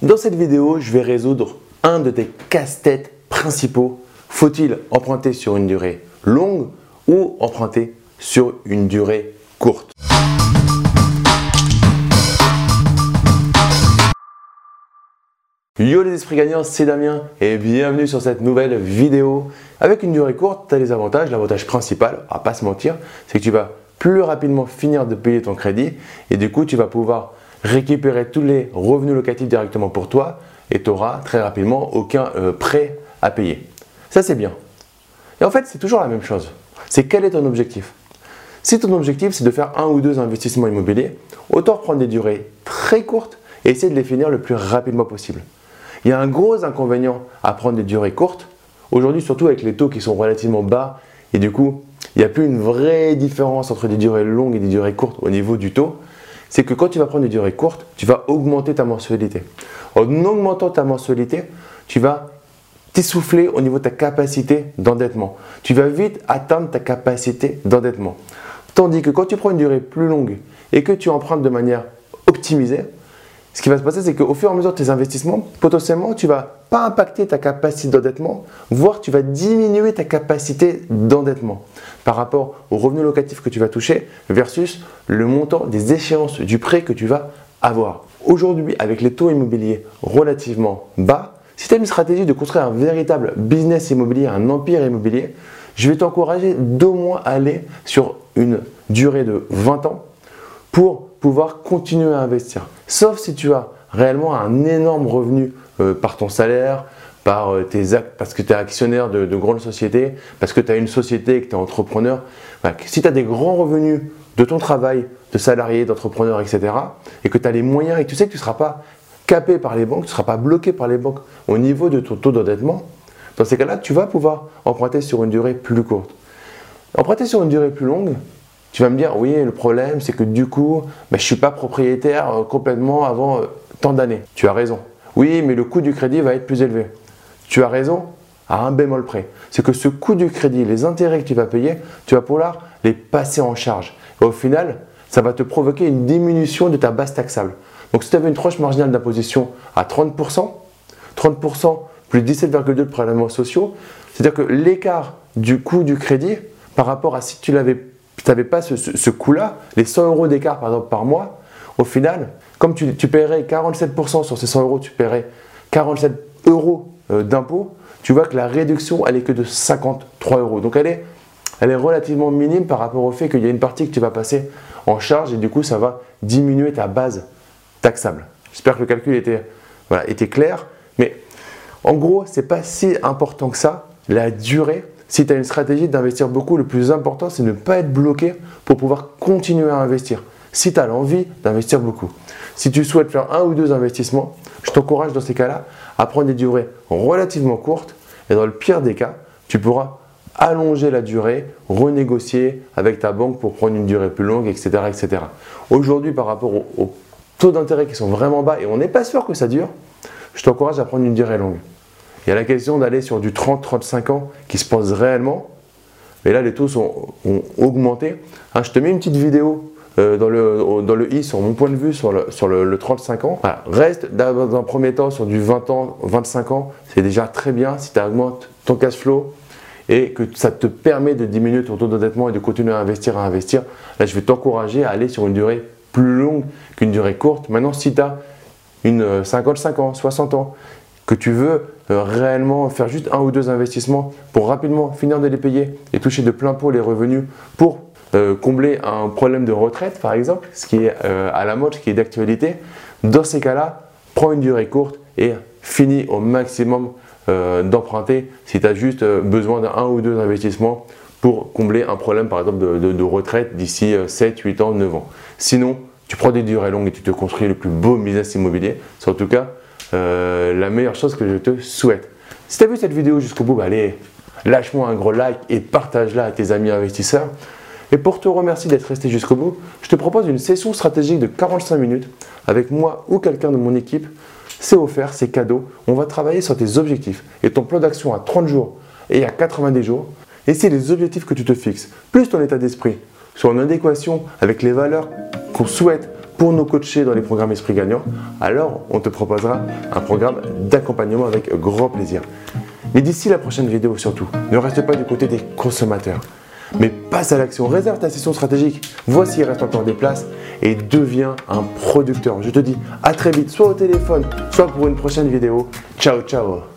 Dans cette vidéo, je vais résoudre un de tes casse-têtes principaux. Faut-il emprunter sur une durée longue ou emprunter sur une durée courte? Yo les esprits gagnants, c'est Damien et bienvenue sur cette nouvelle vidéo. Avec une durée courte, tu as les avantages. L'avantage principal, à pas se mentir, c'est que tu vas plus rapidement finir de payer ton crédit et du coup tu vas pouvoir récupérer tous les revenus locatifs directement pour toi et tu n'auras très rapidement aucun euh, prêt à payer. Ça, c'est bien. Et en fait, c'est toujours la même chose. C'est quel est ton objectif? Si ton objectif, c'est de faire un ou deux investissements immobiliers, autant prendre des durées très courtes et essayer de les finir le plus rapidement possible. Il y a un gros inconvénient à prendre des durées courtes, aujourd'hui surtout avec les taux qui sont relativement bas, et du coup, il n'y a plus une vraie différence entre des durées longues et des durées courtes au niveau du taux c'est que quand tu vas prendre des durées courtes, tu vas augmenter ta mensualité. En augmentant ta mensualité, tu vas t'essouffler au niveau de ta capacité d'endettement. Tu vas vite atteindre ta capacité d'endettement. Tandis que quand tu prends une durée plus longue et que tu empruntes de manière optimisée, ce qui va se passer, c'est qu'au fur et à mesure de tes investissements, potentiellement, tu vas pas impacter ta capacité d'endettement, voire tu vas diminuer ta capacité d'endettement par rapport au revenu locatif que tu vas toucher versus le montant des échéances du prêt que tu vas avoir. Aujourd'hui, avec les taux immobiliers relativement bas, si tu as une stratégie de construire un véritable business immobilier, un empire immobilier, je vais t'encourager d'au moins aller sur une durée de 20 ans pour pouvoir continuer à investir. Sauf si tu as réellement un énorme revenu euh, par ton salaire, par euh, tes actes, parce que tu es actionnaire de, grandes sociétés, parce que tu as une société et que tu es entrepreneur. si tu as des grands revenus de ton travail, de salarié, d'entrepreneur, etc., et que tu as les moyens et que tu sais que tu ne seras pas capé par les banques, tu ne seras pas bloqué par les banques au niveau de ton taux d'endettement, dans ces cas-là, tu vas pouvoir emprunter sur une durée plus courte. Emprunter sur une durée plus longue, tu vas me dire, oui, le problème, c'est que du coup, ben, je ne suis pas propriétaire euh, complètement avant tant d'années. Tu as raison. Oui, mais le coût du crédit va être plus élevé. Tu as raison à un bémol près. C'est que ce coût du crédit, les intérêts que tu vas payer, tu vas pouvoir les passer en charge. Et au final, ça va te provoquer une diminution de ta base taxable. Donc si tu avais une tranche marginale d'imposition à 30%, 30% plus 17,2% de prélèvements sociaux, c'est-à-dire que l'écart du coût du crédit par rapport à si tu n'avais pas ce, coût-là, les 100 euros d'écart par exemple par mois, au final, comme tu, paierais 47% sur ces 100 euros, tu paierais 47 euros euh, d'impôt, tu vois que la réduction, elle est que de 53 euros. Donc elle est, relativement minime par rapport au fait qu'il y a une partie que tu vas passer en charge et du coup, ça va diminuer ta base taxable. J'espère que le calcul était, était clair. Mais en gros, ce n'est pas si important que ça, la durée. Si tu as une stratégie d'investir beaucoup, le plus important, c'est ne pas être bloqué pour pouvoir continuer à investir si tu as l'envie d'investir beaucoup. Si tu souhaites faire un ou deux investissements, je t'encourage dans ces cas-là à prendre des durées relativement courtes et dans le pire des cas, tu pourras allonger la durée, renégocier avec ta banque pour prendre une durée plus longue, etc. etc. Aujourd'hui, par rapport aux, taux d'intérêt qui sont vraiment bas et on n'est pas sûr que ça dure, je t'encourage à prendre une durée longue. Il y a la question d'aller sur du 30-35 ans qui se pose réellement, mais là les taux sont, ont augmenté. Hein, je te mets une petite vidéo euh, dans, le, dans le i sur mon point de vue sur le, sur le, 35 ans. Reste dans un premier temps sur du 20 ans, 25 ans, c'est déjà très bien si tu augmentes ton cash flow et que ça te permet de diminuer ton taux d'endettement et de continuer à investir, à investir. Là, je vais t'encourager à aller sur une durée plus longue qu'une durée courte. Maintenant, si tu as une 55 euh, ans, 60 ans, que tu veux euh, réellement faire juste un ou deux investissements pour rapidement finir de les payer et toucher de plein pot les revenus pour euh, combler un problème de retraite, par exemple, ce qui est euh, à la mode, ce qui est d'actualité, dans ces cas-là, prends une durée courte et finis au maximum d'emprunter si tu as juste besoin d'un ou deux investissements pour combler un problème, par exemple, de, retraite d'ici 7, 8 ans, 9 ans. Sinon, tu prends des durées longues et tu te construis le plus beau business immobilier. C'est en tout cas la meilleure chose que je te souhaite. Si tu as vu cette vidéo jusqu'au bout, bah, allez, lâche-moi un gros like et partage-la à tes amis investisseurs. Et pour te remercier d'être resté jusqu'au bout, je te propose une session stratégique de 45 minutes avec moi ou quelqu'un de mon équipe. C'est offert, c'est cadeau. On va travailler sur tes objectifs et ton plan d'action à 30 jours et à 90 jours. Et c'est les objectifs que tu te fixes, plus ton état d'esprit, soit en adéquation avec les valeurs qu'on souhaite pour nous coacher dans les programmes Esprit Gagnant, alors on te proposera un programme d'accompagnement avec grand plaisir. Mais d'ici la prochaine vidéo surtout, ne reste pas du côté des consommateurs. Mais passe à l'action, réserve ta session stratégique. Voici, il reste encore des places et deviens un producteur. Je te dis à très vite, soit au téléphone, soit pour une prochaine vidéo. Ciao, ciao